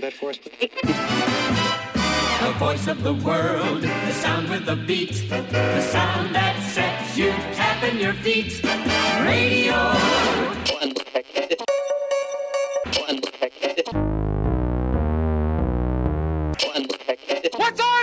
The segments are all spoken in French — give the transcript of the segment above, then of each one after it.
picture that for us? The voice of the world, the sound with the beat, the sound that sets you tapping your feet. Radio. What's on?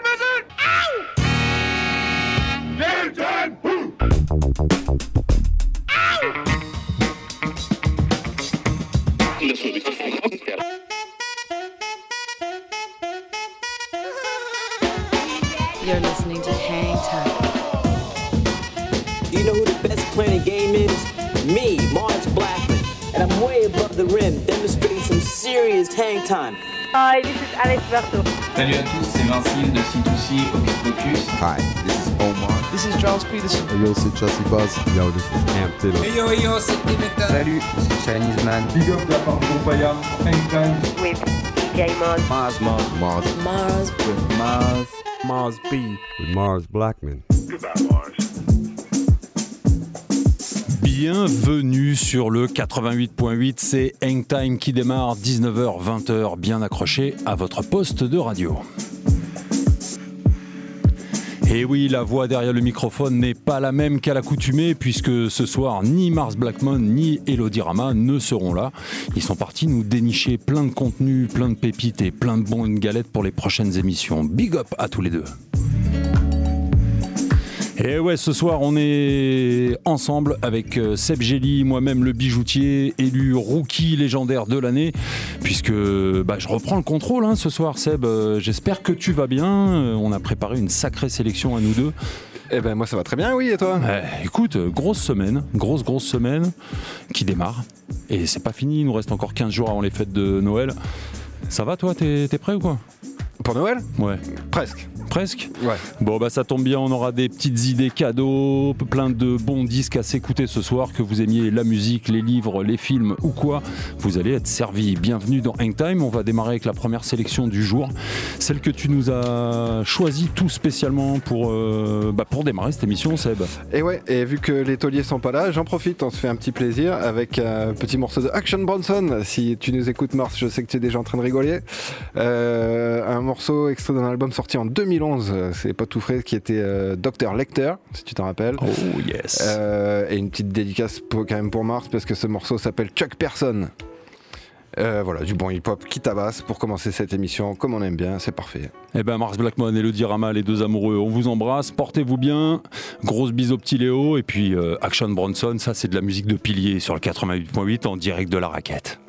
is hang time. Hi, this is Alex Berto. Salut à tous, c'est Vincent de C2C Hocus Pocus. Hi, this is Omar. This is Charles Peterson. Hey yo, c'est Chassis Buzz. Yo, this is Amp Taylor. Hey yo, yo, c'est Dimitra. Salut, c'est Chinese Man. Big up de la part de Bombaya. Hang time. With DJ Mars. Mars, Mars. Mars. Mars. With Mars. Mars B. With Mars Blackman. Goodbye, Mars. Bienvenue sur le 88.8, c'est Hangtime qui démarre 19h-20h, bien accroché à votre poste de radio. Et eh oui, la voix derrière le microphone n'est pas la même qu'à l'accoutumée, puisque ce soir, ni Mars Blackmon ni Elodie Rama ne seront là. Ils sont partis nous dénicher plein de contenus, plein de pépites et plein de bons bonnes galettes pour les prochaines émissions. Big up à tous les deux. Et ouais, ce soir, on est ensemble avec euh, Seb Gély, moi-même le bijoutier, élu rookie légendaire de l'année, puisque bah, je reprends le contrôle hein, ce soir, Seb. Euh, j'espère que tu vas bien. Euh, on a préparé une sacrée sélection à nous deux. Et eh ben moi ça va très bien, oui, et toi Écoute, grosse semaine, grosse grosse semaine qui démarre. Et c'est pas fini, il nous reste encore 15 jours avant les fêtes de Noël. Ça va toi, t'es prêt ou quoi Pour Noël Ouais. Presque presque. Ouais. Bon, bah ça tombe bien, on aura des petites idées cadeaux, plein de bons disques à s'écouter ce soir, que vous aimiez la musique, les livres, les films ou quoi, vous allez être servi. Bienvenue dans Hang Time, on va démarrer avec la première sélection du jour, celle que tu nous as choisie tout spécialement pour, euh, bah pour démarrer cette émission, Seb. Et ouais, et vu que les tauliers sont pas là, j'en profite, on se fait un petit plaisir avec un petit morceau de Action Bronson. Si tu nous écoutes, Mars, je sais que tu es déjà en train de rigoler. Euh, un morceau extrait d'un album sorti en 2000 euh, c'est pas tout frais, qui était euh, docteur lecteur si tu t'en rappelles. Oh yes. Euh, et une petite dédicace quand même pour Mars, parce que ce morceau s'appelle Chuck Person. voilà, du bon hip-hop qui tabasse pour commencer cette émission, comme on aime bien, c'est parfait. et eh ben Mars Blackmon et le Dirama, les deux amoureux, on vous embrasse, portez-vous bien, grosse bise au petit Léo, et puis Action Bronson, ça c'est de la musique de pilier sur le 88.8 en direct de la raquette.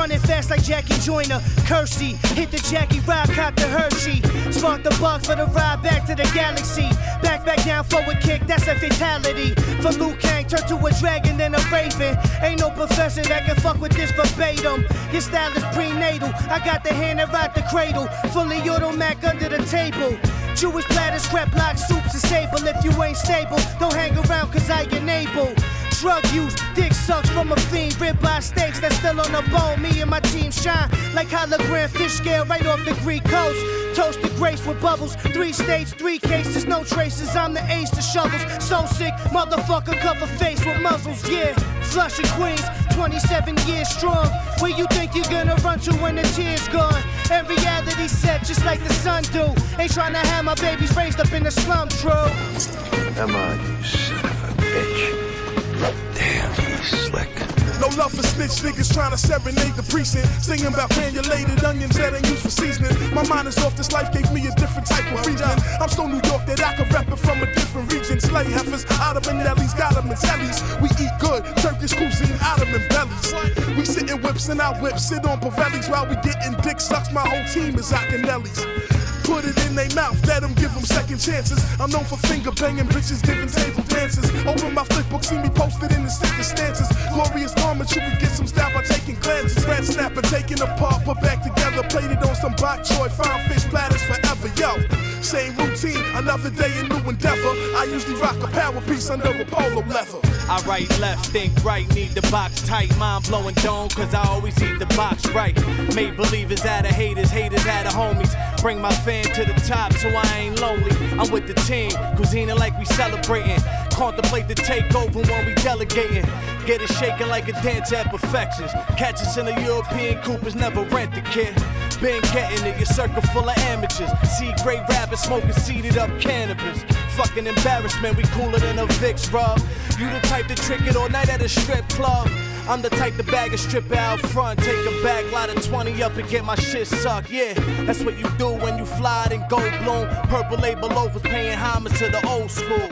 running fast like Jackie Joyner. Kersey, hit the Jackie ride, cop the Hershey. Spark the bug for the ride back to the galaxy. Back, back down, forward kick, that's a fatality. For Liu Kang, turn to a dragon, then a raven. Ain't no professor that can fuck with this verbatim. Your style is prenatal, I got the hand that rocked the cradle. Fully automatic under the table. Jewish platters, crap, block soups, and sable. If you ain't stable, don't hang around, cause I enable. Drug use, dick sucked from a fiend, ribeye steaks that's still on the bone. Me and my team shine like hologram fish scale right off the Greek coast. Toast to grace with bubbles, three states, three cases, no traces. I'm the ace to shovels, so sick, motherfucker cover face with muzzles, yeah. flush and Queens, 27 years strong. Where you think you're gonna run to when the tears gone? And reality set just like the sun do. Ain't trying to have my babies raised up in the slum, true. Come on, you son of a bitch. Damn, slick. No love for snitch niggas trying to serenade the precinct. Singing about granulated onions that ain't used for seasoning. My mind is off, this life gave me a different type of freedom. I'm so New York that I can rap it from a different region. Slay heifers, Ottomanellis, Ottoman tellies. We eat good, Turkish cuisine, Ottoman bellies. We sit in whips and I whip, sit on Pavelis while we getting dick sucks. My whole team is Akinellis put it in their mouth, let them give them second chances. I'm known for finger banging bitches, giving table dances. Open my flipbook, see me posted in the sickest stances. Glorious garments, you can get some style by taking glances. Red snapper, taking apart, put back together. Plated on some bok choy, fine fish platters forever, yo. Same routine, another day, a new endeavor. I usually rock a power piece under a polo leather. I write left, think right, need the box tight. Mind blowing dome, cause I always need the box right. Made believers out of haters, haters out of homies. Bring my fan to the top so I ain't lonely. I'm with the team, cuisine like we celebrating. Contemplate the takeover when we delegating. Get it shaking like a dance at perfections. Catch us in a European Coopers, never rent the kid. Been getting it, your circle full of amateurs. See great rabbits smoking seated up cannabis. Fucking embarrassment, we cooler than a VIX rub. You the type to trick it all night at a strip club. I'm the type to bag a stripper out front, take a back, light of 20 up and get my shit sucked. Yeah, that's what you do when you fly it and go bloom. Purple label overs paying homage to the old school.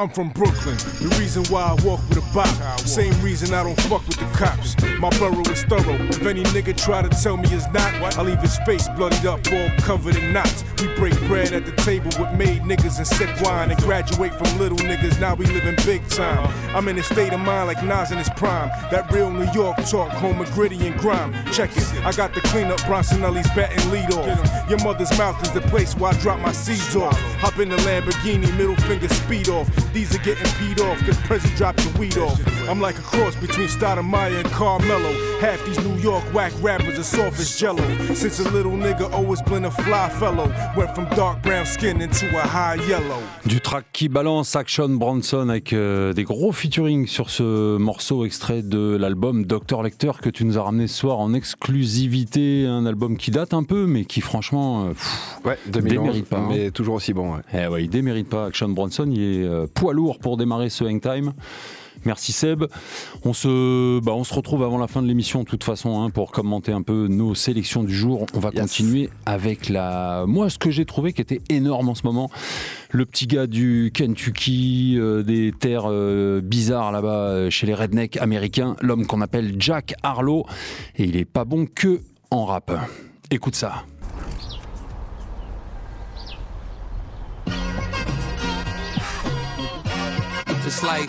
I'm from Brooklyn, the reason why I walk with a bop. Same reason I don't fuck with the cops. My borough is thorough. If any nigga try to tell me it's not, I leave his face bloodied up, all covered in knots. We break bread at the table with made niggas and sick wine and graduate from little niggas. Now we living big time. I'm in a state of mind like Nas in his prime. That real New York talk, home and gritty and grime. Check it, I got the cleanup, Bronsonelli's bat and lead off. Your mother's mouth is the place where I drop my seeds off. Hop in the Lamborghini, middle finger speed off. These are getting beat off, cause Prezi dropped the weed off. I'm like a cross between Stoudemire and Carmelo. Half these New York whack rappers are soft as jello. Since a little nigga always been a fly fellow. Went from dark brown skin into a high yellow. Du track qui balance Action Bronson avec euh, des gros featuring sur ce morceau extrait de l'album Docteur Lecteur que tu nous as ramené ce soir en exclusivité. Un album qui date un peu, mais qui franchement. Euh, pff, ouais, 2011, démérite pas. Hein. Mais toujours aussi bon. Ouais. Eh ouais, il démérite pas. Action Bronson, il est euh, lourd pour démarrer ce hang time. Merci Seb. On se, bah, on se retrouve avant la fin de l'émission de toute façon hein, pour commenter un peu nos sélections du jour. On va continuer avec la. Moi, ce que j'ai trouvé qui était énorme en ce moment, le petit gars du Kentucky, euh, des terres euh, bizarres là-bas euh, chez les rednecks américains, l'homme qu'on appelle Jack Harlow. Et il est pas bon que en rap. Écoute ça. It's like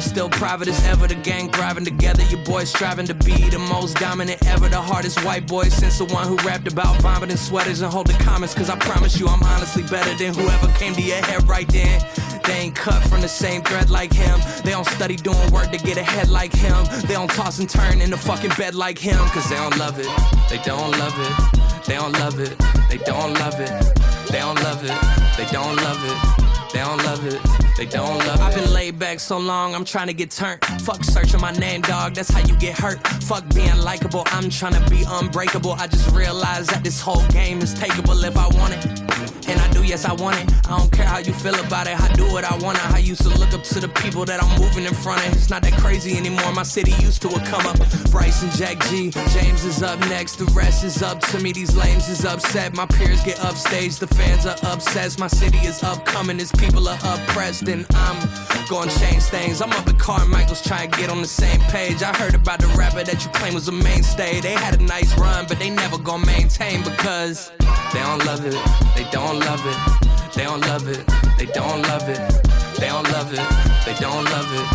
still private as ever. The gang thriving together, your boys striving to be the most dominant ever. The hardest white boy since the one who rapped about vomiting sweaters and holding comments. Cause I promise you, I'm honestly better than whoever came to your head right then. They ain't cut from the same thread like him. They don't study doing work to get ahead like him. They don't toss and turn in the fucking bed like him. Cause they don't love it. They don't love it. They don't love it. They don't love it. They don't love it. They don't love it. They don't love it. They don't love it. I've been laid back so long, I'm trying to get turned. Fuck searching my name, dog. That's how you get hurt. Fuck being likable. I'm trying to be unbreakable. I just realized that this whole game is takeable if I want it. And I do, yes, I want it. I don't care how you feel about it. I do what I want I used to look up to the people that I'm moving in front of. It's not that crazy anymore. My city used to a come up. Bryce and Jack G, James is up next. The rest is up to me. These lames is upset. My peers get upstage. The fans are upset. My city is upcoming. It's people are oppressed, then I'm gonna change things. I'm up at Carmichael's trying to get on the same page. I heard about the rapper that you claim was a mainstay. They had a nice run, but they never gonna maintain because they don't love it. They don't love it. They don't love it. They don't love it. They don't love it. They don't love it.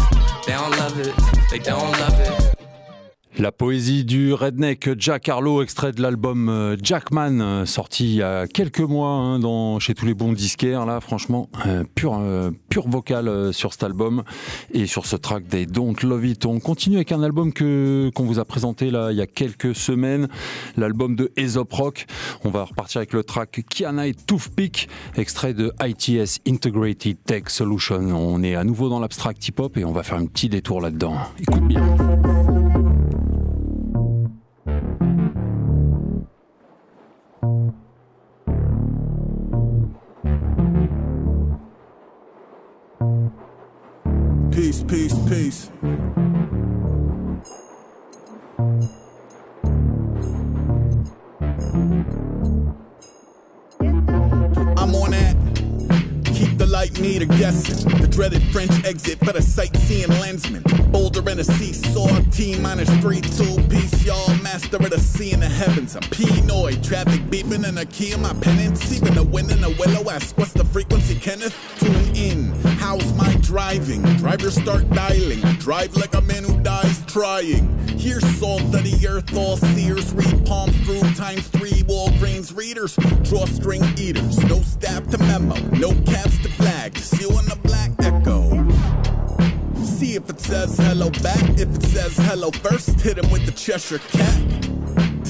They don't love it. They don't love it. La poésie du redneck Jack Harlow, extrait de l'album euh, Jackman, euh, sorti il y a quelques mois hein, dans, chez tous les bons disquaires. Là, franchement, euh, pur, pur vocal sur cet album et sur ce track des Don't Love It. On continue avec un album que qu'on vous a présenté là il y a quelques semaines, l'album de Aesop Rock. On va repartir avec le track Kiana et Toothpick, extrait de ITS Integrated Tech Solution. On est à nouveau dans l'abstract hip-hop et on va faire un petit détour là-dedans. Écoute bien. T minus three, two piece, y'all master of the sea in the heavens. I'm penoid, traffic beeping in the key of my penance. Even the win in the willow ask, what's the frequency, Kenneth? Tune in, how's my driving? Drivers start dialing, I drive like a man who dies trying. Here's salt of the earth, all seers read Palm through times three Walgreens readers, drawstring eaters, no stab to memo, no caps to flag, just you and says hello back, if it says hello first, hit him with the Cheshire cat.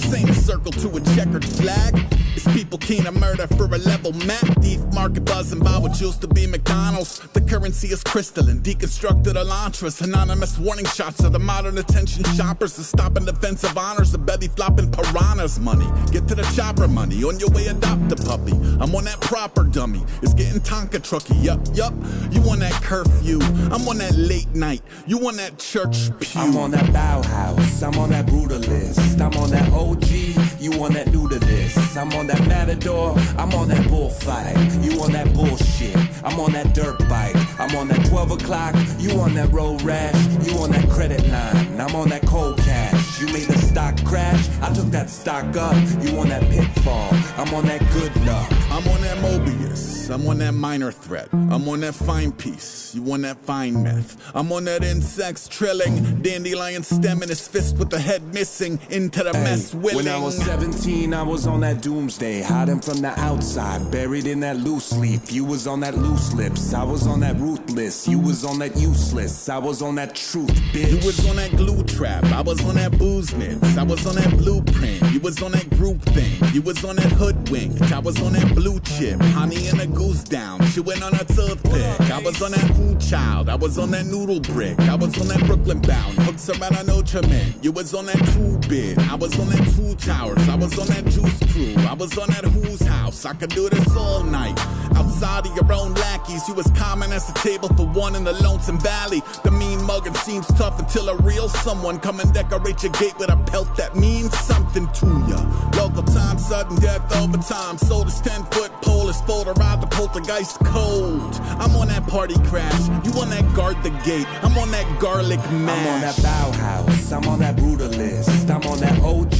Same ain't a circle to a checkered flag. It's people keen to murder for a level map. Deep market buzzing by what used to be McDonald's. The currency is crystalline, deconstructed elantras. Anonymous warning shots of the modern attention shoppers. The stopping defense of honors, the belly flopping piranhas money. Get to the chopper money, on your way adopt a puppy. I'm on that proper dummy. It's getting Tonka trucky, yup, yup. You on that curfew, I'm on that late night. You on that church pew. I'm on that Bauhaus, I'm on that Brutalist, I'm on that old OG, you on that new to this. I'm on that matador, I'm on that bullfight. You on that bullshit, I'm on that dirt bike. I'm on that 12 o'clock, you on that road rash. You on that credit line, I'm on that cold cash. You made the stock crash, I took that stock up. You on that pitfall, I'm on that good luck. I'm on that Mobius, I'm on that minor threat. I'm on that fine piece, you on that fine meth. I'm on that insects trilling, dandelion stem in his fist with the head missing into the hey, mess willing. When I was 17, I was on that doomsday, hiding from the outside, buried in that loose leaf. You was on that loose lips, I was on that ruthless. You was on that useless, I was on that truth, bitch. You was on that glue trap, I was on that booze mix, I was on that blueprint, you was on that group thing. You was on that hoodwink, I was on that blue blue chip, honey and a goose down, chewing on a toothpick. I was on that food child, I was on that noodle brick, I was on that Brooklyn bound, hooks around an man. You was on that two bit. I was on that two towers, I was on that juice crew, I was on that who's house. I could do this all night. Outside of your own lackeys, you was common as the table for one in the lonesome valley. The mean mugging seems tough until a real someone come and decorate your gate with a pelt that means something to ya. Local time, sudden death overtime, sold is tenfold foot pole is full to the poltergeist cold. I'm on that party crash. You on that guard the gate. I'm on that garlic mash. I'm on that Bauhaus. I'm on that brutalist. I'm on that OG.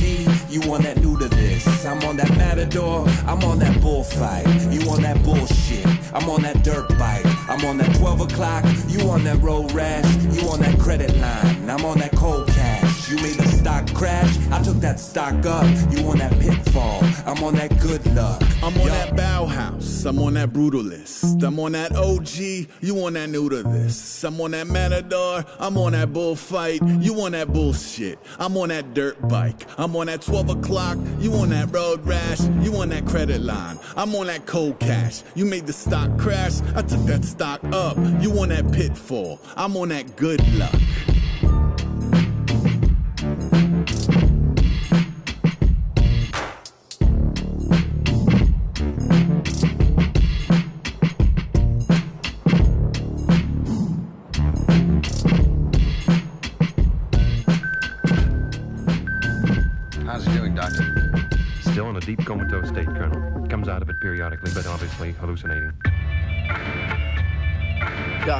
You on that new to this. I'm on that matador. I'm on that bullfight. You on that bullshit. I'm on that dirt bike. I'm on that 12 o'clock. You on that road rash. You on that credit line. I'm on that cold cash. You made the stock crash, I took that stock up. You on that pitfall, I'm on that good luck. I'm on Yo. that Bauhaus, I'm on that Brutalist. I'm on that OG, you on that new to this. I'm on that Matador, I'm on that bullfight. You on that bullshit, I'm on that dirt bike. I'm on that 12 o'clock, you on that road rash. You on that credit line, I'm on that cold cash. You made the stock crash, I took that stock up. You on that pitfall, I'm on that good luck.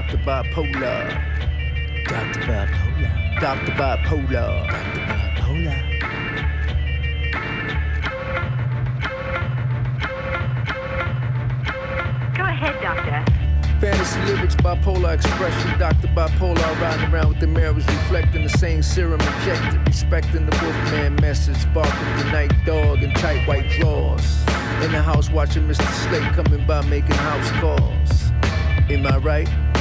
Dr. Bipolar. Dr. Bipolar. Dr. Bipolar. Dr. Bipolar. Go ahead, Doctor. Fantasy lyrics, bipolar expression. Doctor bipolar, riding around with the mirrors, reflecting the same serum injected. Respecting the Wolfman message, barking the night dog in tight white drawers. In the house, watching Mr. Slate coming by, making house calls. Am I right?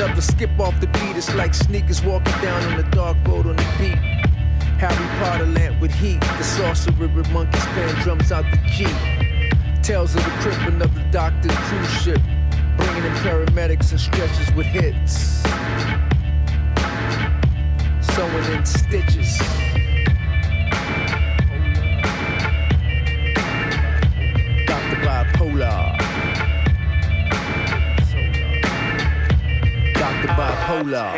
another skip off the beat, it's like sneakers walking down on a dark road on the beat. Harry Potter lamp with heat, the sorcerer with monkeys playing drums out the key. Tales of the crippling of the doctor's cruise ship, bringing in paramedics and stretchers with hits. Sewing in stitches. Cola.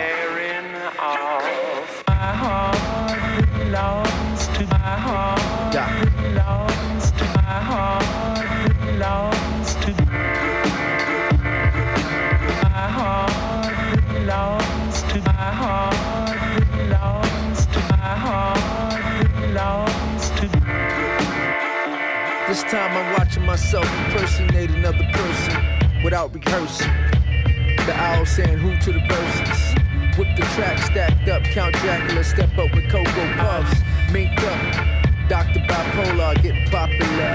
This time I'm watching myself impersonate another person without rehearsing. The owl saying who to the verses. Whip the track stacked up, Count Dracula, step up with Cocoa Puffs. Minked up, Dr. Bipolar, getting popular.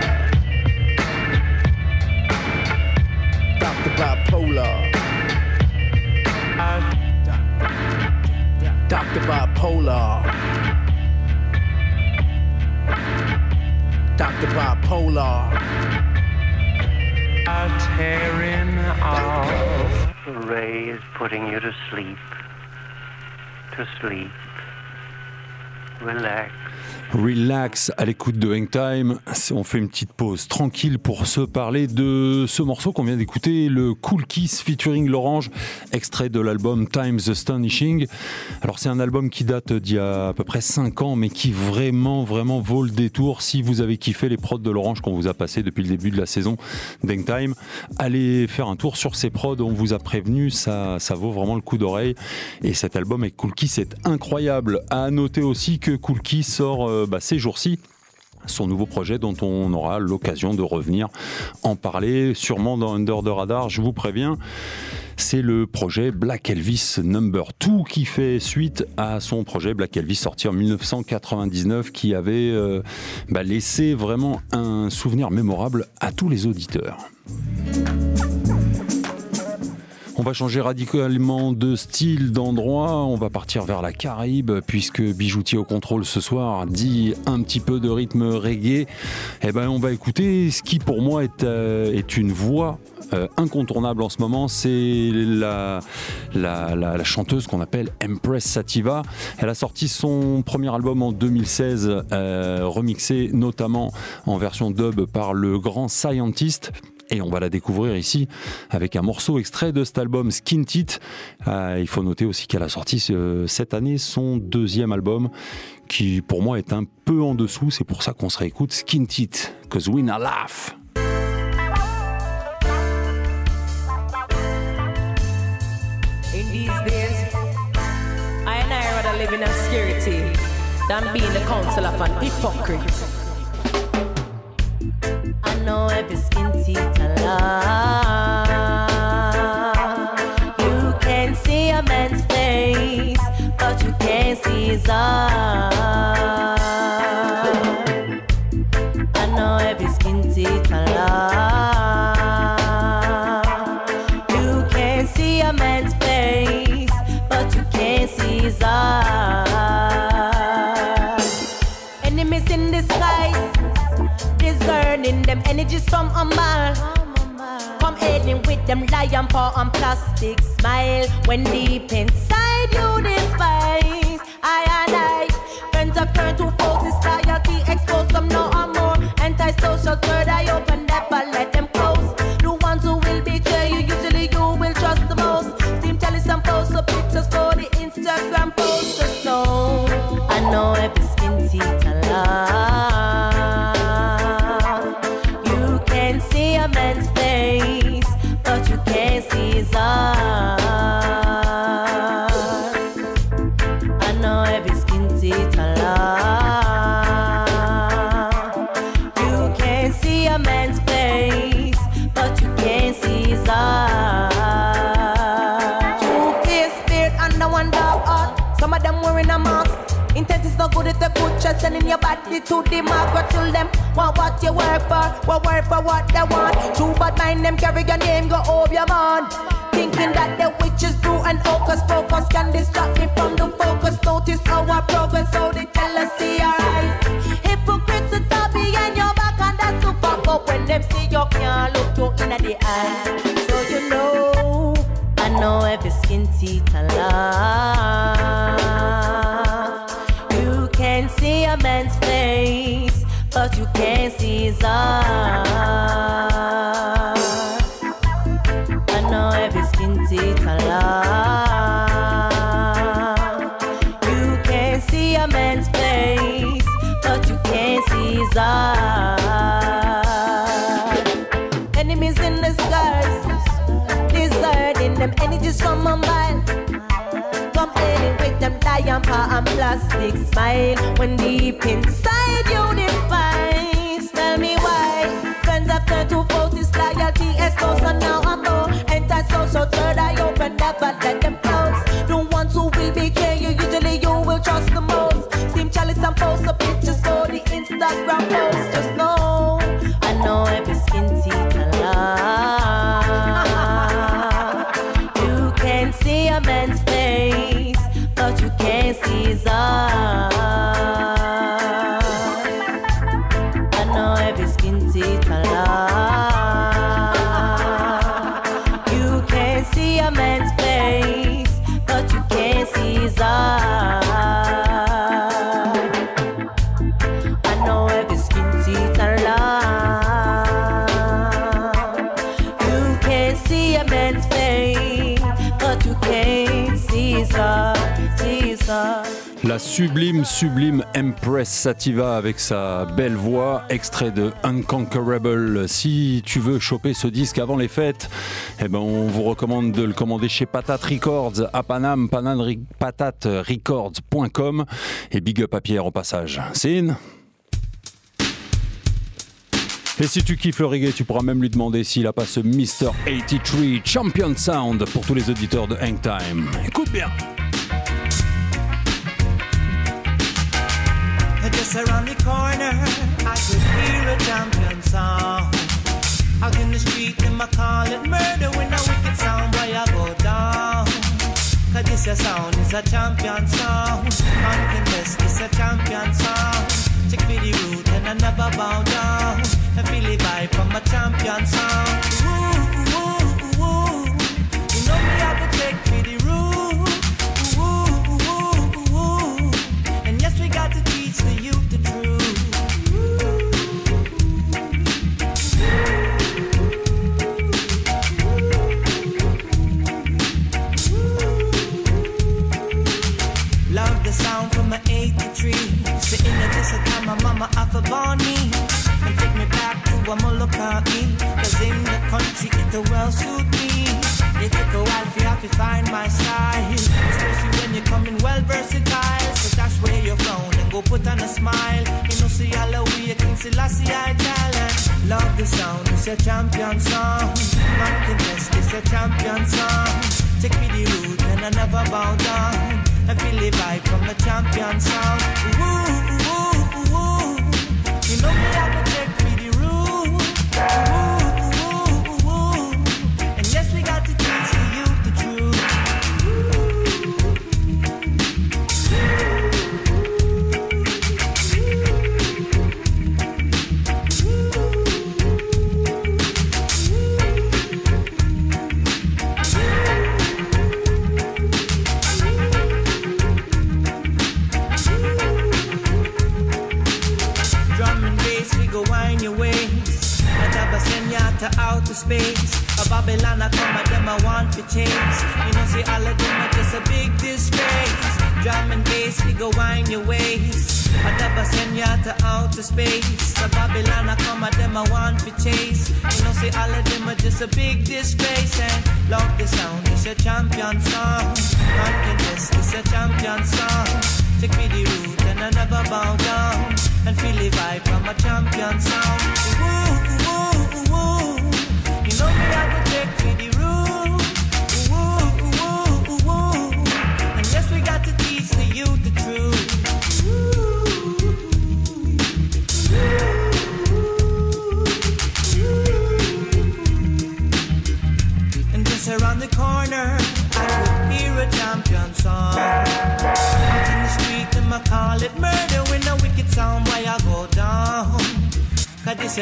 Dr. Bipolar. Dr. Bipolar. Dr. Bipolar. A tearing off ray is putting you to sleep. To sleep. Relax. Relax à l'écoute de Hangtime. On fait une petite pause tranquille pour se parler de ce morceau qu'on vient d'écouter, le Cool Kiss featuring l'Orange, extrait de l'album Times Astonishing. Alors c'est un album qui date d'il y a à peu près 5 ans, mais qui vraiment, vraiment vaut le détour. Si vous avez kiffé les prods de l'Orange qu'on vous a passé depuis le début de la saison Time. allez faire un tour sur ces prods. On vous a prévenu, ça, vaut vraiment le coup d'oreille. Et cet album avec Cool Kiss est incroyable. À noter aussi que Cool Kiss sort. Euh, bah, ces jours-ci son nouveau projet dont on aura l'occasion de revenir en parler, sûrement dans Under the Radar, je vous préviens. C'est le projet Black Elvis Number 2 qui fait suite à son projet Black Elvis sorti en 1999 qui avait euh, bah, laissé vraiment un souvenir mémorable à tous les auditeurs. On va changer radicalement de style, d'endroit. On va partir vers la Caraïbe, puisque Bijoutier au contrôle ce soir dit un petit peu de rythme reggae. Eh ben, on va écouter ce qui, pour moi, est, euh, une voix euh, incontournable en ce moment, c'est la, la, chanteuse qu'on appelle Empress Sativa. Elle a sorti son premier album en 2016, euh, remixé notamment en version dub par le grand Scientist. Et on va la découvrir ici avec un morceau extrait de cet album Skin Tit. Euh, il faut noter aussi qu'elle a sorti euh, cette année son deuxième album qui pour moi est un peu en dessous. C'est pour ça qu'on se réécoute Skin Tit, cause we not laugh. I know every skin tint You can see a man's face, but you can't see his eyes. Energies from a Amal. From aiding with them lion paw and plastic smile. When deep inside you despise, I am Sativa avec sa belle voix, extrait de Unconquerable. Si tu veux choper ce disque avant les fêtes, eh ben on vous recommande de le commander chez Patate Records à Paname, patate-records.com. et Big Up à Pierre au passage. Cine et si tu kiffes le reggae, tu pourras même lui demander s'il a pas ce Mr. 83 Champion Sound pour tous les auditeurs de Hang Time. Écoute bien! Just around the corner, I could hear a champion song. Out in the street, them I call it murder when a wicked sound boy I go down. Cause this a sound, it's a champion sound. Man can test, it's a champion song. Check for the root and I never bow down. I feel it vibe from a champion song.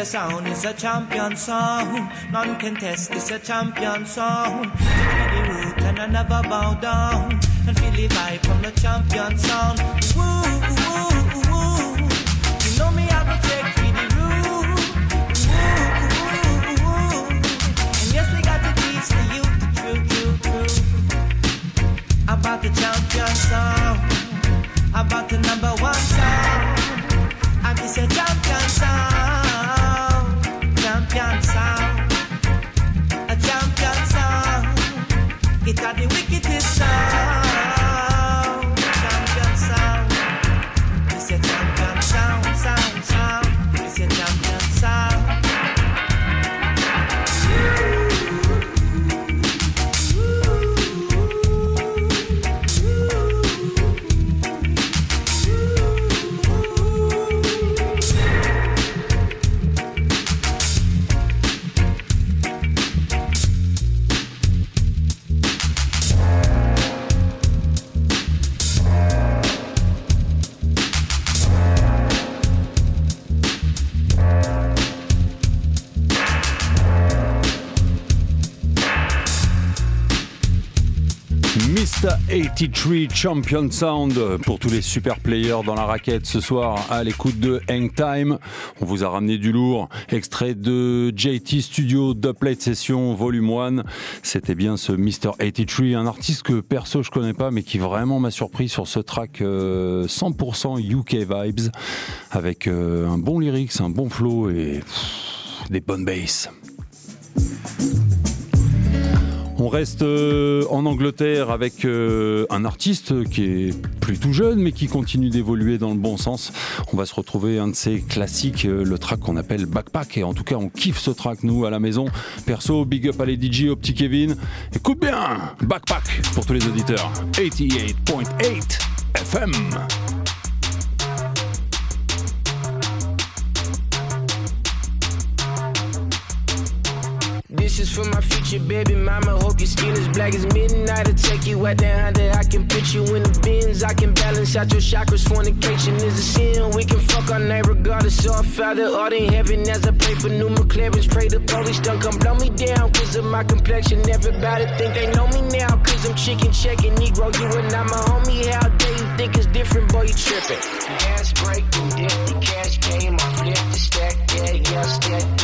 your sound is a champion song, None can test this a champion sound. So feel the root and I never bow down. And feel the vibe from the champion sound. Woo, woo, woo. You know me, I go take for the root. Woo, woo, woo. And yes, we got to teach the youth the truth, truth, truth. About the champion song, About the number one song. I'm just a champion. 83 Champion Sound pour tous les super players dans la raquette ce soir à l'écoute de Hang Time. On vous a ramené du lourd, extrait de JT Studio Duplate Session Volume 1. C'était bien ce Mr 83, un artiste que perso je connais pas mais qui vraiment m'a surpris sur ce track 100% euh, UK vibes avec euh, un bon lyrics, un bon flow et des bonnes basses. On reste euh, en Angleterre avec euh, un artiste qui est plutôt jeune mais qui continue d'évoluer dans le bon sens. On va se retrouver un de ses classiques, euh, le track qu'on appelle Backpack. Et en tout cas, on kiffe ce track nous à la maison. Perso, big up à les DJ, au petit Kevin. Écoute bien, Backpack pour tous les auditeurs. 88.8 FM. This is for my future baby mama. Hope your skin is black as midnight. I'll take you out there, Honda. I can put you in the bins. I can balance out your chakras. Fornication is a sin. We can fuck all night regardless. I Father, art in heaven. As I pray for new McLaren's, pray the police don't come blow me down. Cause of my complexion. Everybody think they know me now. Cause I'm chicken checking Negro. You and not my homie. How dare you think it's different, boy? You tripping. Gas break, dip the cash game. I flip the stack. Yeah, yeah, stack.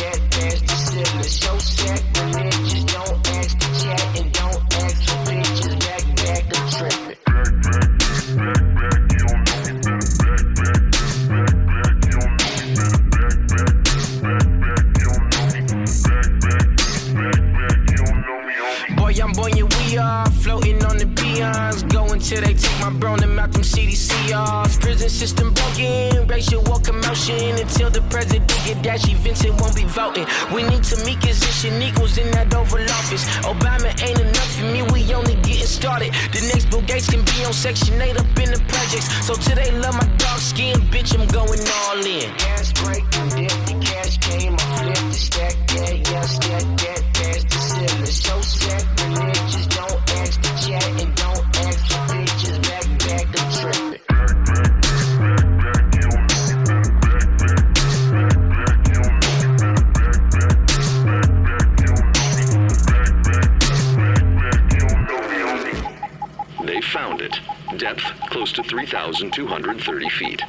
till they take my bro and out them CDCRs. Prison system broken, racial war commotion. Until the president get dashy, Vincent won't be voting. We need to meet position equals in that Oval Office. Obama ain't enough for me, we only getting started. The next Bill Gates can be on Section 8 up in the projects. So till they love my dark skin, bitch, I'm going all in. Gas break, dip, the cash came I flip the stack, yeah, yeah, stack that, that's the ceiling. So stack, 3,230 feet.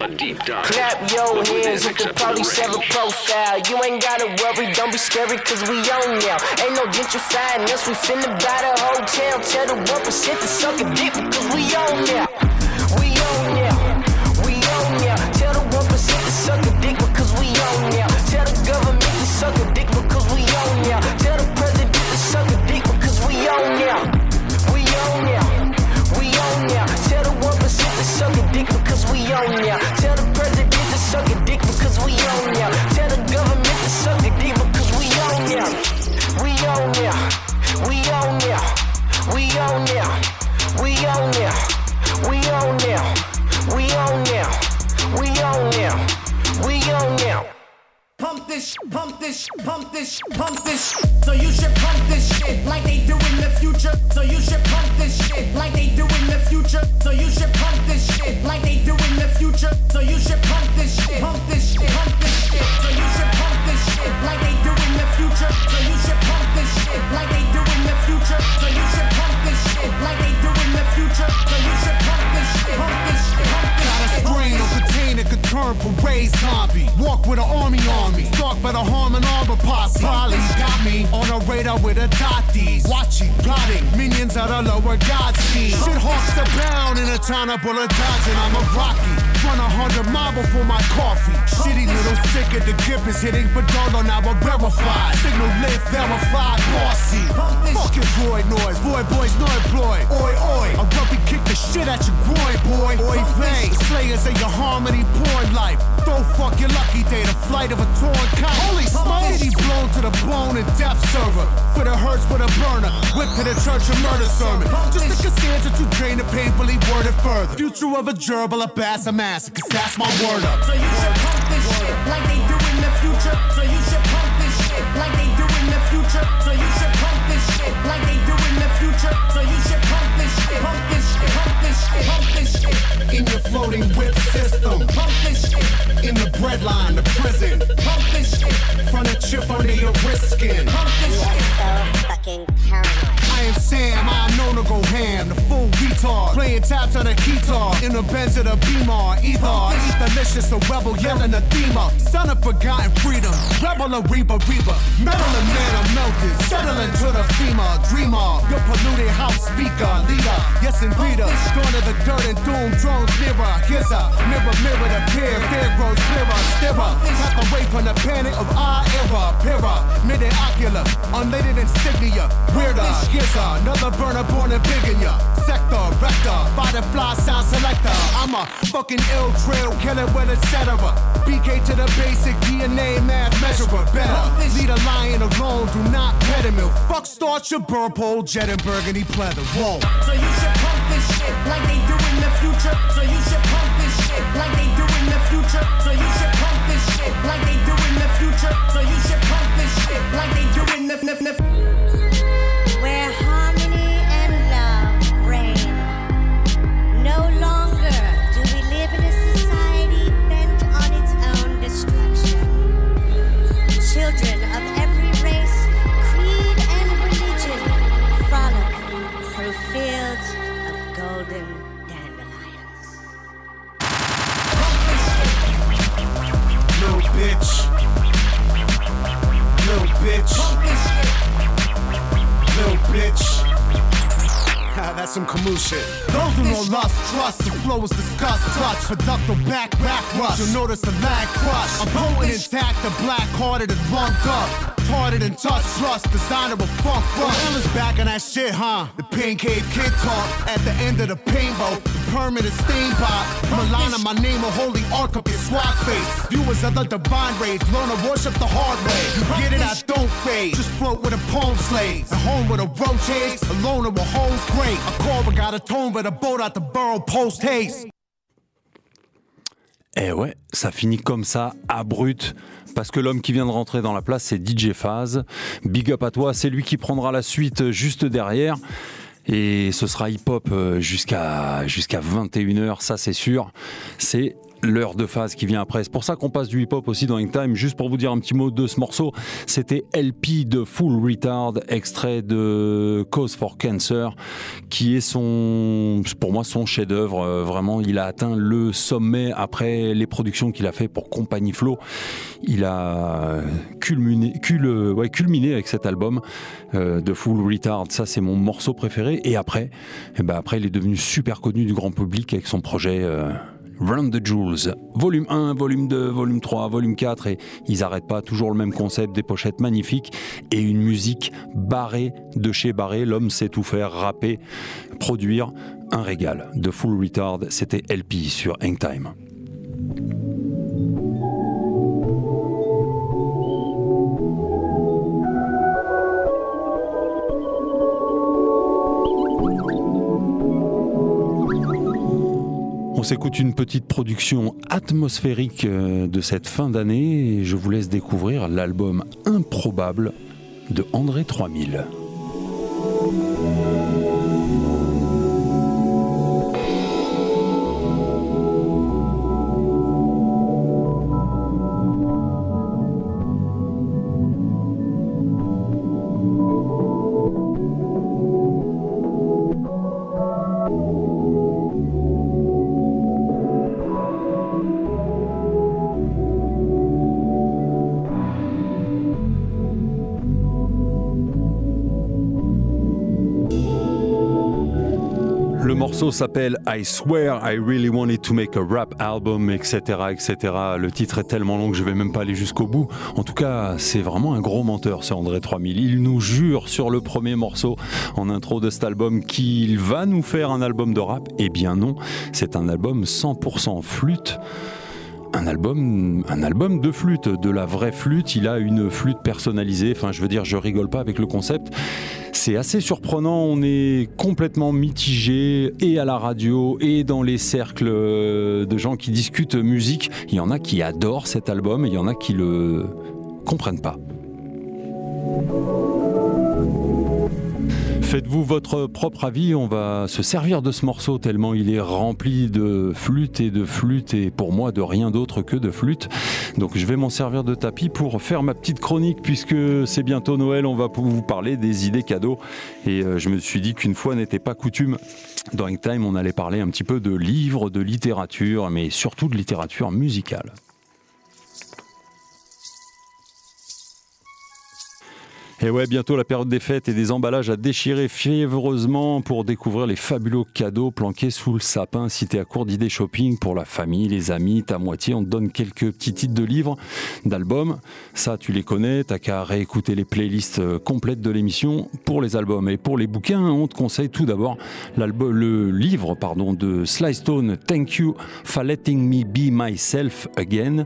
A deep dive. Clap your hands, you probably a profile. You ain't gotta worry, don't be scary, cause we own now. Ain't no gentrifying us, we finna buy the hotel. Tell the 1% to suck a dick, cause we own now. pump this, pump this. So you should pump this shit like they do in the future. So you should pump this shit like they do in the future. So you should pump this shit like they do in the future. So you should for parade's hobby. Walk with an army army. stalked by the Harmon Arbor posse. Probably got me on a radar with a dotties. Watching, plotting, minions at a lower Godspeed. Shit hawks abound in a town of bullet dodging. I'm a Rocky. Run a hundred miles before my coffee. Shitty little of the grip is hitting Badolo, now I'm verified. Signal lit, verified, bossy. Fucking boy noise, boy boys no employ. Oi, oi, I'm gonna kick the shit at your groin, boy. Oi, vang, slayers in your harmony porn life. Throw fuck your lucky day, the flight of a torn kite. Holy smokes! He's blown to the bone and death server. For the hurts for the burner, whip to the church and murder sermon. Just a Cassandra to drain the painfully worded further. Future of a gerbil, a bass, a man ass, cause that's my word up. So you should pump this shit like they do in the future. So you should pump this shit like they do in the future. So you should pump this shit like they do in the future. So you should pump this shit, pump this shit, pump this shit, pump this shit in your floating whip system. Pump this shit in the breadline, the prison. Pump this shit from the chip under your wrist skin. Pump this shit. So fucking paranoid. I am Sam, I know to go ham, the full guitar, Playing taps on a guitar, in the bends of the Beamer. Ether, it's delicious, a rebel yelling a thema. Son of forgotten freedom, rebel a Reba Reba. Maryland man, i melted, settling to the FEMA. Dreamer, your polluted house speaker, leader. Yes, and Peter. Dawn of the dirt and doom, drones nearer. Here's a mirror, mirror, the peer, fear grows clearer, stirrer. Half away from the panic of our era, pira, mid and ocular, unlated insignia, weirder, schizer, another burner born in Virginia. Sector, rector, butterfly sound selector. I'm a fucking ill trail killer with a cetera. BK to the basic DNA math measurer, better. Lead a lion alone, do not pet him. Fuck Starcher, Burpole, Jet and Burgundy pleather. Whoa. So you should this shit like they do in the future. So you should. huh? The pin cave kid talk at the end of the painbow. permanent steam pop. Milana, my name, a holy ark up your swag face. Viewers of the divine rays, learn to worship the hard way. You get it, I don't fade. Just float with a palm slave. A home with a roaches, alone with home's great. A corner got a tone, but a boat out the burrow post haste. Eh ouais, ça finit comme ça, abrupte. parce que l'homme qui vient de rentrer dans la place, c'est DJ Phase. Big up à toi, c'est lui qui prendra la suite juste derrière. Et ce sera hip-hop euh, jusqu'à jusqu'à 21h, ça c'est sûr. C'est l'heure de phase qui vient après. C'est pour ça qu'on passe du hip-hop aussi dans In Time. Juste pour vous dire un petit mot de ce morceau, c'était LP de Full Retard, extrait de Cause for Cancer, qui est son, pour moi son chef-d'œuvre. Euh, vraiment, il a atteint le sommet après les productions qu'il a fait pour Compagnie Flow. Il a culminé, cul, euh, culminé avec cet album euh, de Full Retard. Ça, c'est mon morceau préféré. Et après, et eh ben après, il est devenu super connu du grand public avec son projet. Round the Jewels, volume 1, volume 2, volume 3, volume 4, et ils n'arrêtent pas, toujours le même concept, des pochettes magnifiques et une musique barrée de chez barré, l'homme sait tout faire, rapper, produire, un régal. De Full Retard, c'était LP sur Hang Time. s'écoute une petite production atmosphérique euh, de cette fin d'année et je vous laisse découvrir l'album Improbable de André 3000. morceau s'appelle I Swear I Really Wanted to Make a Rap Album, etc., etc. Le titre est tellement long que je vais même pas aller jusqu'au bout. En tout cas, c'est vraiment un gros menteur, ce André 3000. Il nous jure sur le premier morceau en intro de cet album qu'il va nous faire un album de rap. Eh bien non, c'est un album 100% flûte un album, un album de flûte, de la vraie flûte. Il a une flûte personnalisée. Enfin, je veux dire, je rigole pas avec le concept. C'est assez surprenant. On est complètement mitigé et à la radio et dans les cercles euh, de gens qui discutent musique. Il y en a qui adorent cet album et il y en a qui le comprennent pas. Faites-vous votre propre avis, on va se servir de ce morceau tellement il est rempli de flûte et de flûte et pour moi de rien d'autre que de flûte. Donc je vais m'en servir de tapis pour faire ma petite chronique puisque c'est bientôt Noël, on va vous parler des idées cadeaux et euh, je me suis dit qu'une fois n'était pas coutume. Dans Time, on allait parler un petit peu de livres, de littérature, mais surtout de littérature musicale. Et ouais, bientôt la période des fêtes et des emballages à déchirer fiévreusement pour découvrir les fabuleux cadeaux planqués sous le sapin. Si t'es à court d'idées shopping pour la famille, les amis, ta moitié, on te donne quelques petits titres de livres, d'albums. Ça, tu les connais, t'as qu'à réécouter les playlists euh, complètes de l'émission pour les albums. Et pour les bouquins, on te conseille tout d'abord le livre pardon, de Sly Stone, Thank You for Letting Me Be Myself Again,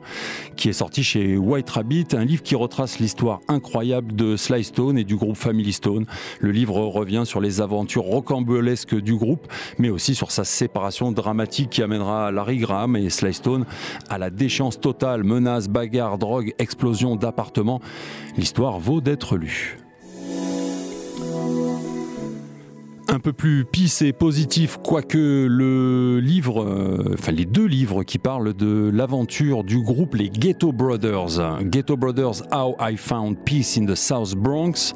qui est sorti chez White Rabbit, un livre qui retrace l'histoire incroyable de Sly Stone et du groupe Family Stone. Le livre revient sur les aventures rocambolesques du groupe, mais aussi sur sa séparation dramatique qui amènera Larry Graham et Sly Stone à la déchéance totale, menaces, bagarres, drogues, explosion d'appartements. L'histoire vaut d'être lue. un peu plus pisse et positif, quoique le livre, euh, enfin les deux livres qui parlent de l'aventure du groupe les Ghetto Brothers, Ghetto Brothers How I Found Peace in the South Bronx,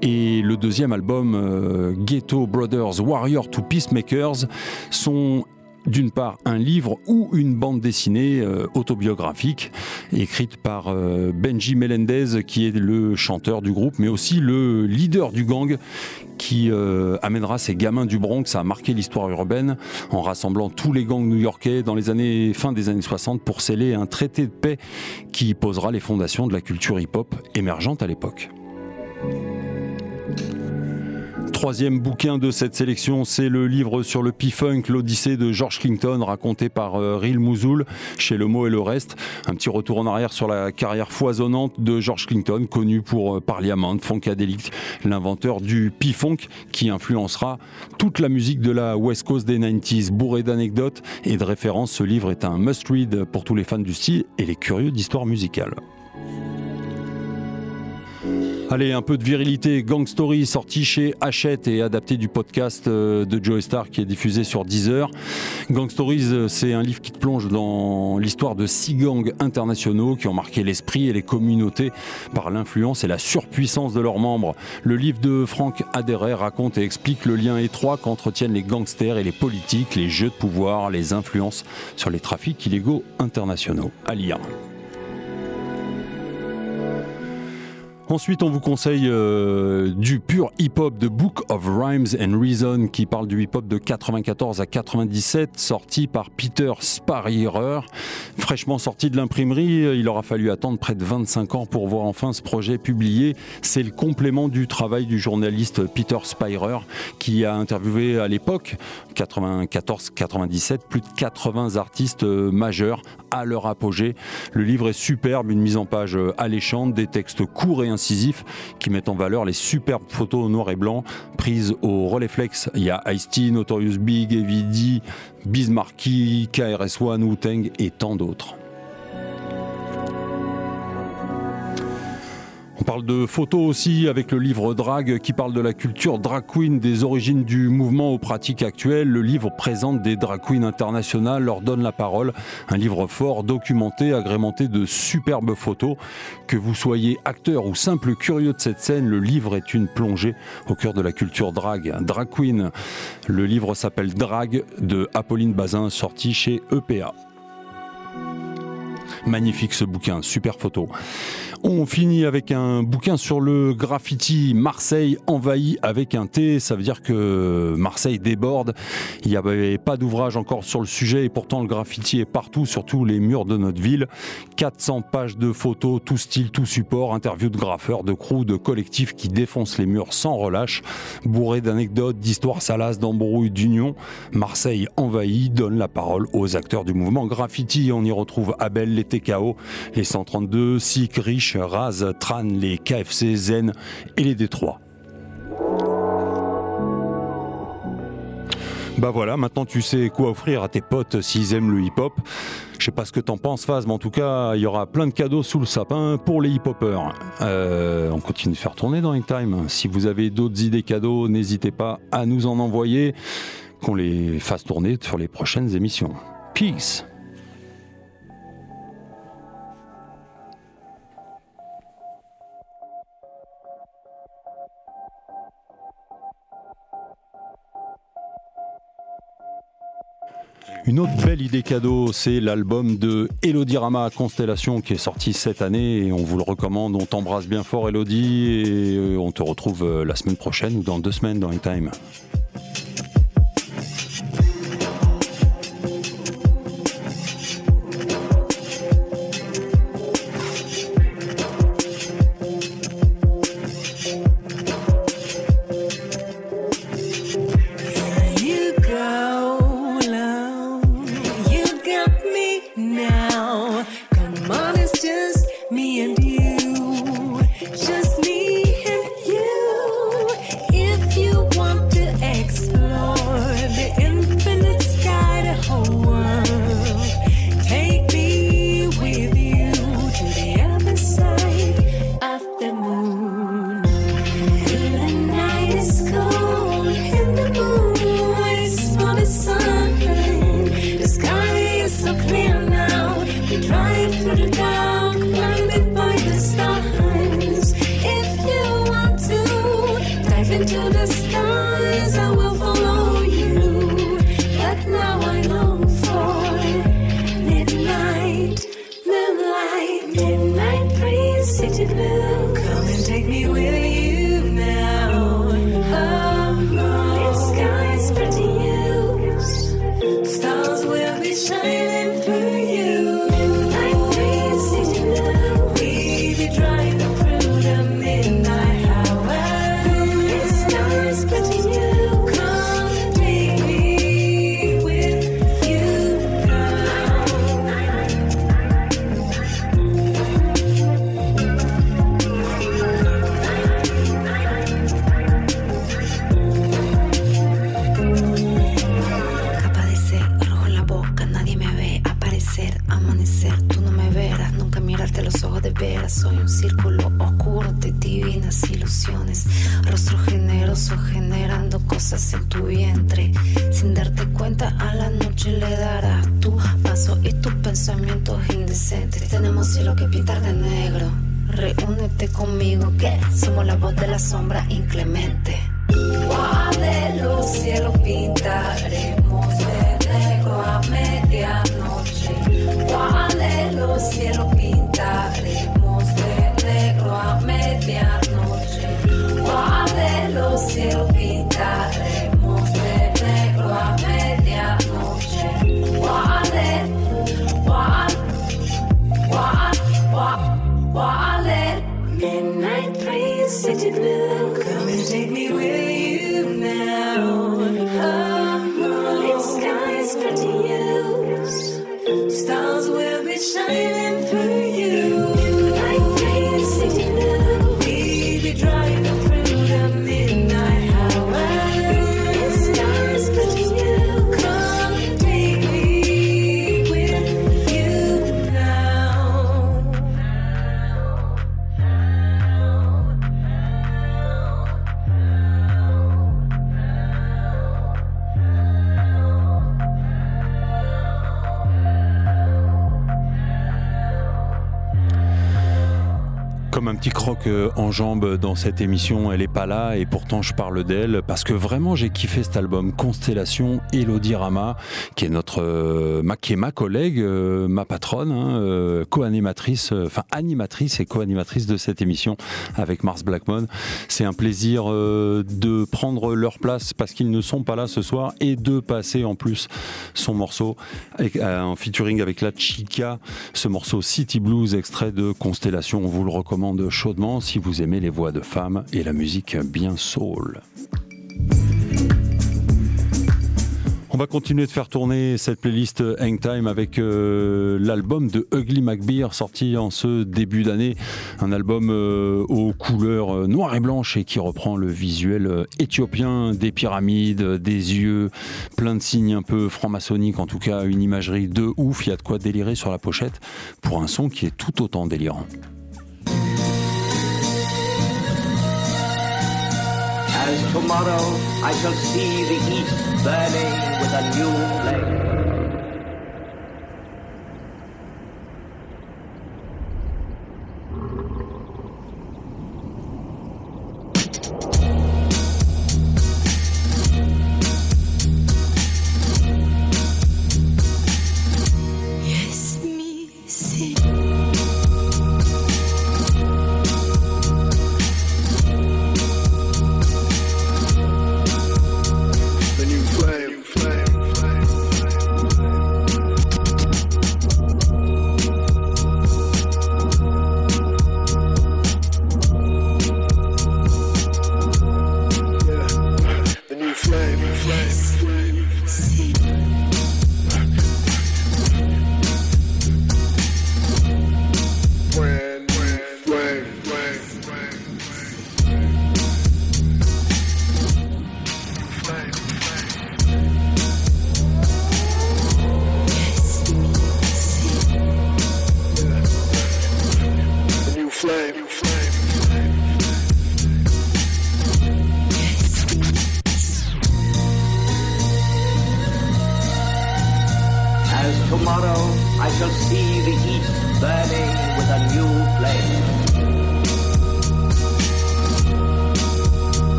et le deuxième album euh, Ghetto Brothers Warrior to Peacemakers sont d'une part un livre ou une bande dessinée euh, autobiographique écrite par euh, Benji Melendez qui est le chanteur du groupe mais aussi le leader du gang qui euh, amènera ces gamins du Bronx à marquer l'histoire urbaine en rassemblant tous les gangs new-yorkais dans les années fin des années 60 pour sceller un traité de paix qui posera les fondations de la culture hip-hop émergente à l'époque troisième bouquin de cette sélection, c'est le livre sur le P-Funk, l'Odyssée de George Clinton, raconté par euh, Ril Mouzoul chez Le Mot et le Reste. Un petit retour en arrière sur la carrière foisonnante de George Clinton, connu pour euh, Parliament, Funkadelic, l'inventeur du P-Funk qui influencera toute la musique de la West Coast des 90s, bourré d'anecdotes et de références. Ce livre est un must-read pour tous les fans du style et les curieux d'histoire musicale. Allez, un peu de virilité, Gang Story, sorti chez Hachette et adapté du podcast euh, de Joe Star qui est diffusé sur Deezer. Gang Stories, euh, c'est un livre qui te plonge dans l'histoire de six gangs internationaux qui ont marqué l'esprit et les communautés par l'influence et la surpuissance de leurs membres. Le livre de Franck Adéret raconte et explique le lien étroit qu'entretiennent les gangsters et les politiques, les jeux de pouvoir, les influences sur les trafics illégaux internationaux. À lire. Ensuite, on vous conseille euh, du pur hip-hop de Book of Rhymes and Reason qui parle du hip-hop de 94 à 97, sorti par Peter Spirer. Fraîchement sorti de l'imprimerie, il aura fallu attendre près de 25 ans pour voir enfin ce projet publié. C'est le complément du travail du journaliste Peter Spirer qui a interviewé à l'époque, 94-97, plus de 80 artistes euh, majeurs à leur apogée. Le livre est superbe, une mise en page euh, alléchante, des textes courts et qui mettent en valeur les superbes photos noir et blanc prises au Rolleiflex. Il y a ice Notorious Big, Evidy, Bismarcky, KRS-One, Wu-Tang et tant d'autres. On parle de photos aussi avec le livre Drag qui parle de la culture drag queen, des origines du mouvement aux pratiques actuelles. Le livre présente des drag queens internationales, leur donne la parole. Un livre fort, documenté, agrémenté de superbes photos. Que vous soyez acteur ou simple curieux de cette scène, le livre est une plongée au cœur de la culture drag, drag queen. Le livre s'appelle Drag de Apolline Bazin, sorti chez EPA. Magnifique ce bouquin, super photo. On finit avec un bouquin sur le graffiti Marseille envahi avec un T. Ça veut dire que Marseille déborde. Il n'y avait pas d'ouvrage encore sur le sujet et pourtant le graffiti est partout, surtout les murs de notre ville. 400 pages de photos, tout style, tout support, interviews de graffeurs, de crews, de collectifs qui défoncent les murs sans relâche, bourrés d'anecdotes, d'histoires salaces, d'embrouilles, d'unions. Marseille envahi donne la parole aux acteurs du mouvement graffiti. On y retrouve Abel, les TKO, les 132, SIC, Rich, Raz, rase, Tran, les KFC, Zen et les Détroits. Bah voilà, maintenant tu sais quoi offrir à tes potes s'ils aiment le hip-hop. Je sais pas ce que t'en penses, Faz, mais en tout cas, il y aura plein de cadeaux sous le sapin pour les hip-hoppers. Euh, on continue de faire tourner dans In Time. Si vous avez d'autres idées cadeaux, n'hésitez pas à nous en envoyer, qu'on les fasse tourner sur les prochaines émissions. Peace Une autre belle idée cadeau, c'est l'album de Elodie Rama Constellation qui est sorti cette année et on vous le recommande. On t'embrasse bien fort Elodie et euh, on te retrouve euh, la semaine prochaine ou dans deux semaines dans In Time. círculo oscuro de divinas ilusiones. Rostro generoso generando cosas en tu vientre. Sin darte cuenta, a la noche le darás tu paso y tus pensamientos indecentes. Tenemos cielo que pintar de negro. Reúnete conmigo que somos la voz de la sombra inclemente. de los cielos pintaremos de negro a medianoche. de los cielos pintaremos. seal. en Enjambe dans cette émission, elle est pas là et pourtant je parle d'elle parce que vraiment j'ai kiffé cet album Constellation, Elodie Rama, qui est notre euh, ma, qui est ma collègue, euh, ma patronne, hein, euh, co enfin animatrice et co-animatrice de cette émission avec Mars Blackmon. C'est un plaisir de prendre leur place parce qu'ils ne sont pas là ce soir et de passer en plus son morceau en featuring avec la Chica, ce morceau City Blues extrait de Constellation. On vous le recommande chaudement si vous aimez les voix de femmes et la musique bien soul. On va continuer de faire tourner cette playlist Hangtime Time avec euh, l'album de Ugly McBear sorti en ce début d'année. Un album euh, aux couleurs euh, noires et blanches et qui reprend le visuel éthiopien des pyramides, des yeux, plein de signes un peu franc-maçonniques, en tout cas une imagerie de ouf. Il y a de quoi délirer sur la pochette pour un son qui est tout autant délirant. Tomorrow I shall see the east burning with a new flame.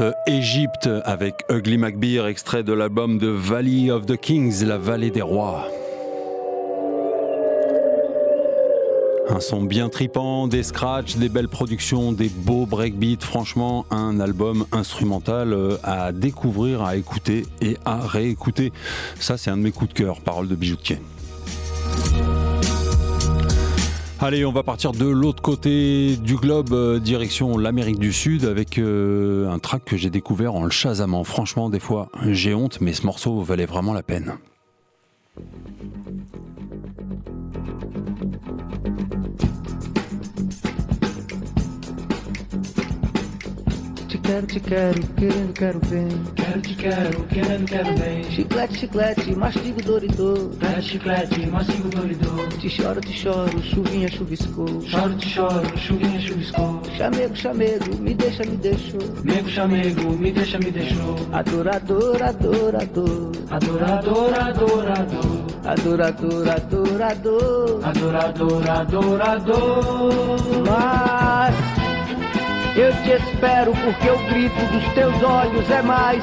Egypte Égypte avec Ugly McBear, extrait de l'album de Valley of the Kings, la vallée des rois. Un son bien tripant, des scratchs, des belles productions, des beaux breakbeats, franchement un album instrumental euh, à découvrir, à écouter et à réécouter. Ça c'est un de mes coups de cœur, parole de bijoutier. Allez, on va partir de l'autre côté du globe, euh, direction l'Amérique du Sud, avec euh, un track que j'ai découvert en le chasamant. Franchement, des fois, j'ai honte, mais ce morceau valait vraiment la peine. Quero te quero, querendo quero bem. Quero te quero, querendo quero bem. Chiclete, chiclete, mastigo dor e dor. chiclete, mastigo dor e dor. Te choro, te choro, chuvinha chuviscou. Choro, te choro, chuvinha chuviscou. Chamego, chamego, me deixa, me deixou. Mego, chamego, me deixa, me deixou. Adorador, adorador. Adorador, adorador. Adorador, adorador. Adorador, adorador. Mas... Eu te espero porque o grito dos teus olhos é mais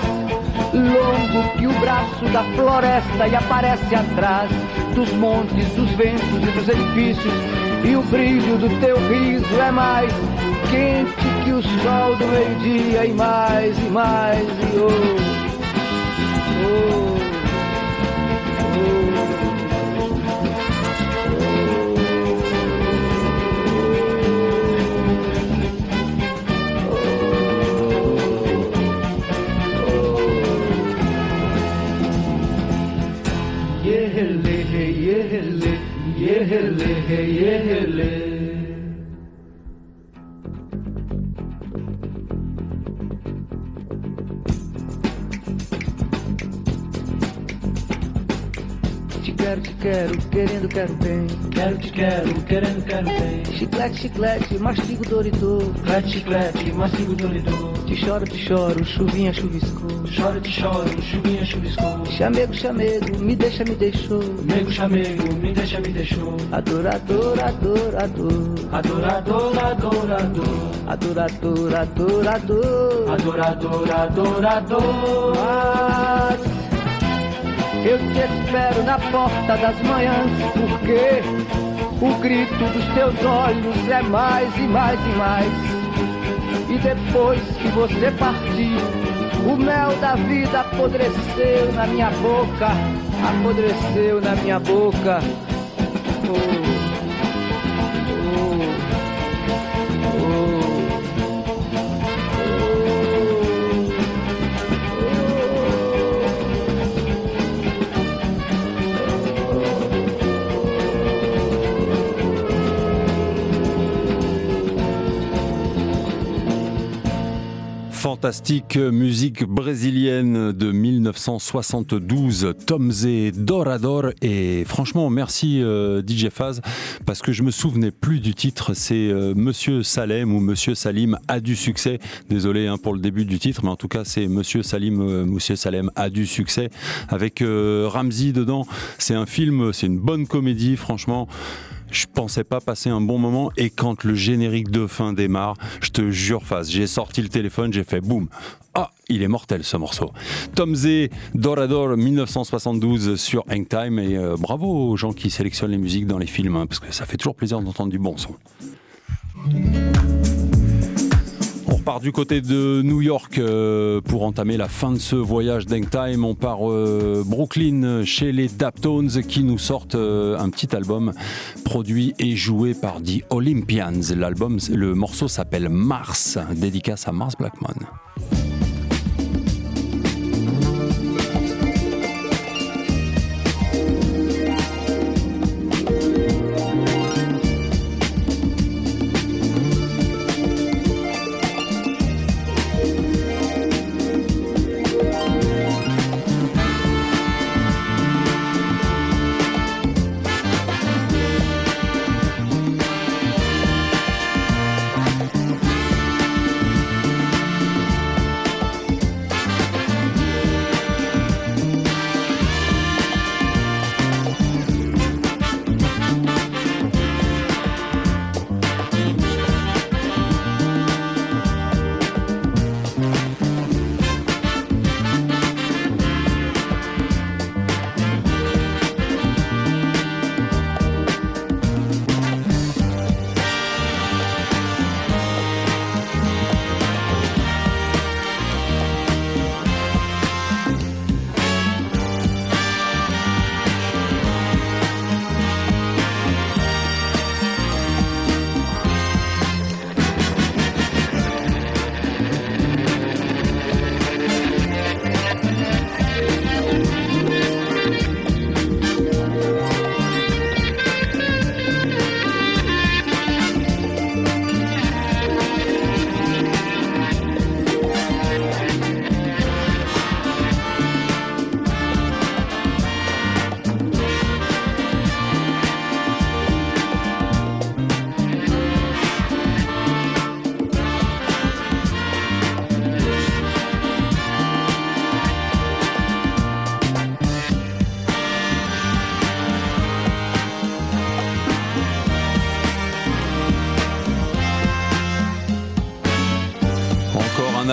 longo que o braço da floresta e aparece atrás dos montes, dos ventos e dos edifícios. E o brilho do teu riso é mais quente que o sol do meio-dia e mais e mais e oh. oh. hele, hele, hele. quero, te quero, querendo, quero bem. Quero, te quero, querendo, quero bem. Chiclete, chiclete, mastigo doridor. Chiclete, chiclete, mastigo doridor. Te choro, te choro, chuvinha, chuviscou. Choro, te choro, chuvinha, chuviscou. Chamego, chamego, me deixa, me deixou. Chamego chamego, me deixa, me deixou. Adorador, adorador. Adorador, adorador. Adorador, adorador. Adorador, adorador. Ah. Eu te espero na porta das manhãs, porque o grito dos teus olhos é mais e mais e mais. E depois que você partir, o mel da vida apodreceu na minha boca, apodreceu na minha boca. Oh. fantastique musique brésilienne de 1972, Tom Zé Dorador. Et franchement, merci euh, DJ Faz, parce que je me souvenais plus du titre. C'est euh, Monsieur Salem ou Monsieur Salim a du succès. Désolé hein, pour le début du titre, mais en tout cas, c'est Monsieur Salim, euh, Monsieur Salem a du succès avec Ramzi dedans. C'est un film, c'est une bonne comédie, franchement je pensais pas passer un bon moment et quand le générique de fin démarre, je te jure face, j'ai sorti le téléphone, j'ai fait boum. Ah, il est mortel ce morceau. Tom Z, Dorador 1972 sur Hang Time et euh, bravo aux gens qui sélectionnent les musiques dans les films hein, parce que ça fait toujours plaisir d'entendre du bon son part du côté de New York euh, pour entamer la fin de ce voyage d'Engtime. Time. On part euh, Brooklyn chez les Daptones qui nous sortent euh, un petit album produit et joué par The Olympians. L'album, le morceau s'appelle Mars, dédicace à Mars Blackman.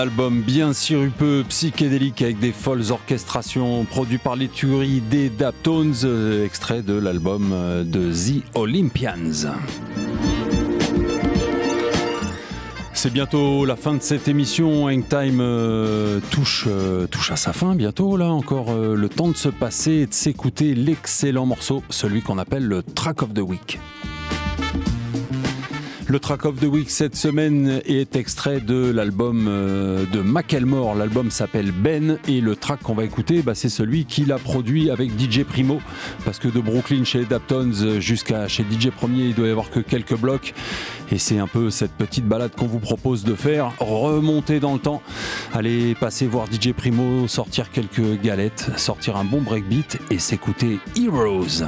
album bien sirupeux, psychédélique avec des folles orchestrations produit par les tueries des Daptones, euh, extrait de l'album euh, de The Olympians. C'est bientôt la fin de cette émission. Hangtime euh, touche, à sa fin bientôt. Là encore le temps de se passer et de s'écouter l'excellent morceau, celui qu'on appelle le Track of the Week. Le track of the week cette semaine est extrait de l'album euh, de McElmore. L'album s'appelle Ben et le track qu'on va écouter, bah, c'est celui qu'il a produit avec DJ Primo. Parce que de Brooklyn chez Daptons jusqu'à chez DJ Premier, il doit y avoir que quelques blocs. Et c'est un peu cette petite balade qu'on vous propose de faire. Remonter dans le temps, aller passer voir DJ Primo, sortir quelques galettes, sortir un bon breakbeat et s'écouter Heroes.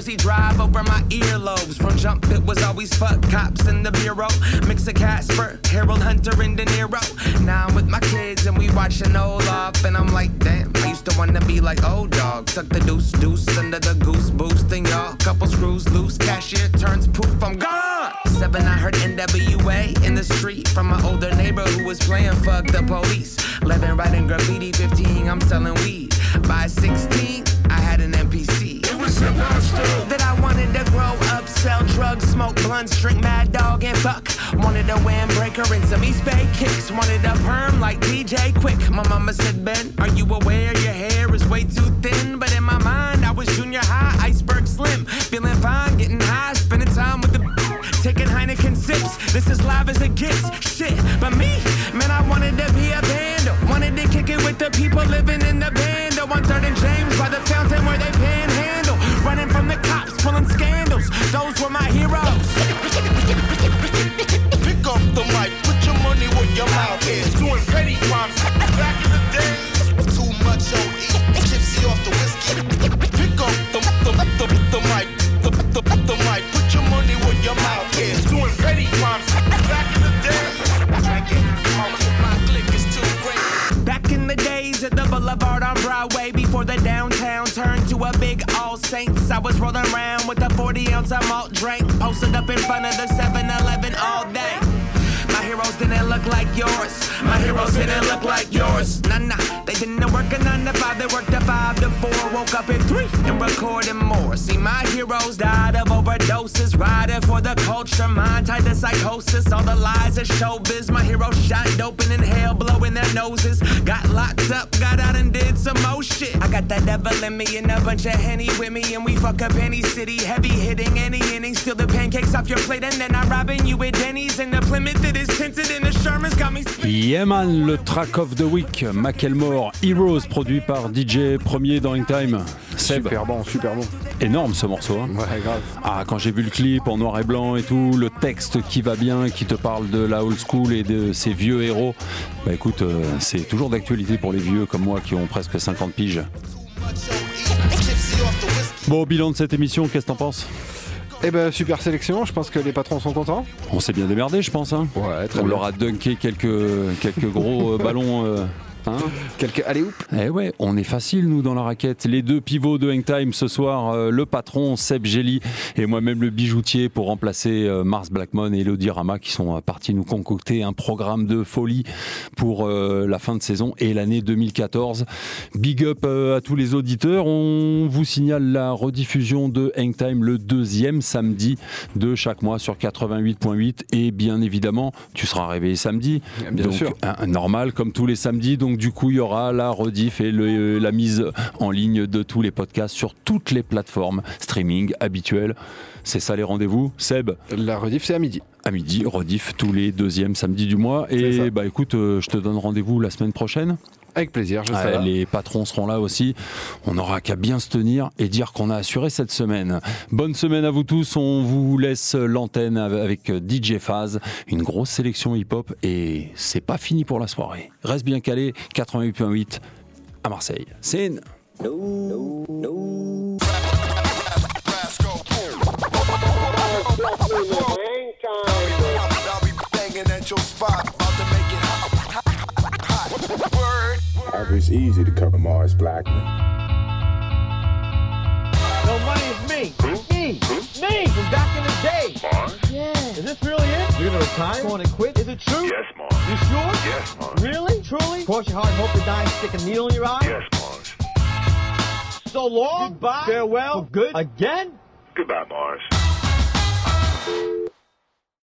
Jersey drive over my earlobes. From jump, it was always fuck cops in the bureau. Mix a Casper, Harold Hunter, and De Niro. Now I'm with my kids and we watching Olaf. And I'm like, damn, I used to wanna be like old oh, dog. Tuck the deuce, deuce under the goose boost. y'all, couple screws loose. Cashier turns poof, I'm gone. Seven, I heard NWA in the street from my older neighbor who was playing fuck the police. Living, writing graffiti, 15, I'm selling weed. By 16, that I wanted to grow up, sell drugs, smoke blunts, drink Mad Dog and fuck. Wanted a windbreaker and some East Bay kicks. Wanted a perm like DJ Quick. My mama said, Ben, are you aware your hair is way too thin? But in my mind, I was junior high, iceberg slim. Feeling fine, getting high, spending time with the taking Heineken sips. This is live as it gets. Shit, but me, man, I wanted to be a band. Wanted to kick it with the people living in the were my heroes. Pick up the mic, put your money where your mouth is. Doing petty crimes back in the days. Too much off the whiskey. Pick up the, the, the, the mic, the, the, the mic, put your money where your mouth is. Doing petty crimes back in the Back in the days at the Boulevard on Broadway before the downtown turned to a big Saints. I was rolling around with a 40 ounce of malt drink. Posted up in front of the 7 Eleven all day look like yours. My heroes didn't look like yours. Nah, nah, they didn't work a nine to five. They worked a five to four. Woke up at three and recording more. See, my heroes died of overdoses. Riding for the culture, mind tied to psychosis. All the lies of showbiz. My heroes shot open in hell, blowing their noses. Got locked up, got out and did some more shit. I got that devil in me and a bunch of henny with me, and we fuck up any city. Heavy hitting any inning, steal the pancakes off your plate, and then I'm robbing you with Denny's. And the Plymouth that is tinted in the Yeman, le track of the week, McElmore Heroes, produit par DJ Premier dans Time. Super bon, super bon. Énorme ce morceau. Hein. Ouais, grave. Ah, quand j'ai vu le clip en noir et blanc et tout, le texte qui va bien, qui te parle de la old school et de ses vieux héros. Bah écoute, euh, c'est toujours d'actualité pour les vieux comme moi qui ont presque 50 piges. Bon, bilan de cette émission, qu'est-ce que t'en penses eh ben super sélection, je pense que les patrons sont contents. On s'est bien démerdé, je pense. Hein. On leur a dunké quelques, quelques gros euh, ballons euh, Hein Allez, Eh ouais, on est facile, nous, dans la raquette. Les deux pivots de Hangtime ce soir, euh, le patron Seb Gelli et moi-même le bijoutier pour remplacer euh, Mars Blackmon et Elodie Rama qui sont euh, partis nous concocter un programme de folie pour la fin de saison et l'année 2014. Big up à tous les auditeurs. On vous signale la rediffusion de Hangtime le deuxième samedi de chaque mois sur 88.8 et bien évidemment, tu seras réveillé samedi. Bien sûr. normal, comme tous les samedis. Donc donc du coup, il y aura la rediff et euh, la mise en ligne de tous les podcasts sur toutes les plateformes streaming habituelles. C'est ça les rendez-vous, Seb La rediff, c'est à midi. À midi, rediff tous les deuxièmes samedis du mois. Et bah écoute, euh, je te donne rendez-vous la semaine prochaine. Avec plaisir, je ah, Les patrons seront là aussi. On aura qu'à bien se tenir et dire qu'on a assuré cette semaine. Bonne semaine à vous tous. On vous laisse l'antenne avec euh, DJ Phase, une grosse sélection hip-hop et c'est pas fini pour la soirée. Reste bien calé, 88.8 à Marseille. Scène. However, it's easy to cover Mars Blackman. No money is me. Me. Me from back in the day. Mars? Yeah. Is this really it? You're gonna retire? Going to quit? Is it true? Yes, Mars. You sure? Yes, Mars. Really? Truly? Cross your heart, hope to die, stick a needle in your eye? Yes, Mars. So long. Goodbye. Farewell. good. Again? Goodbye, Mars.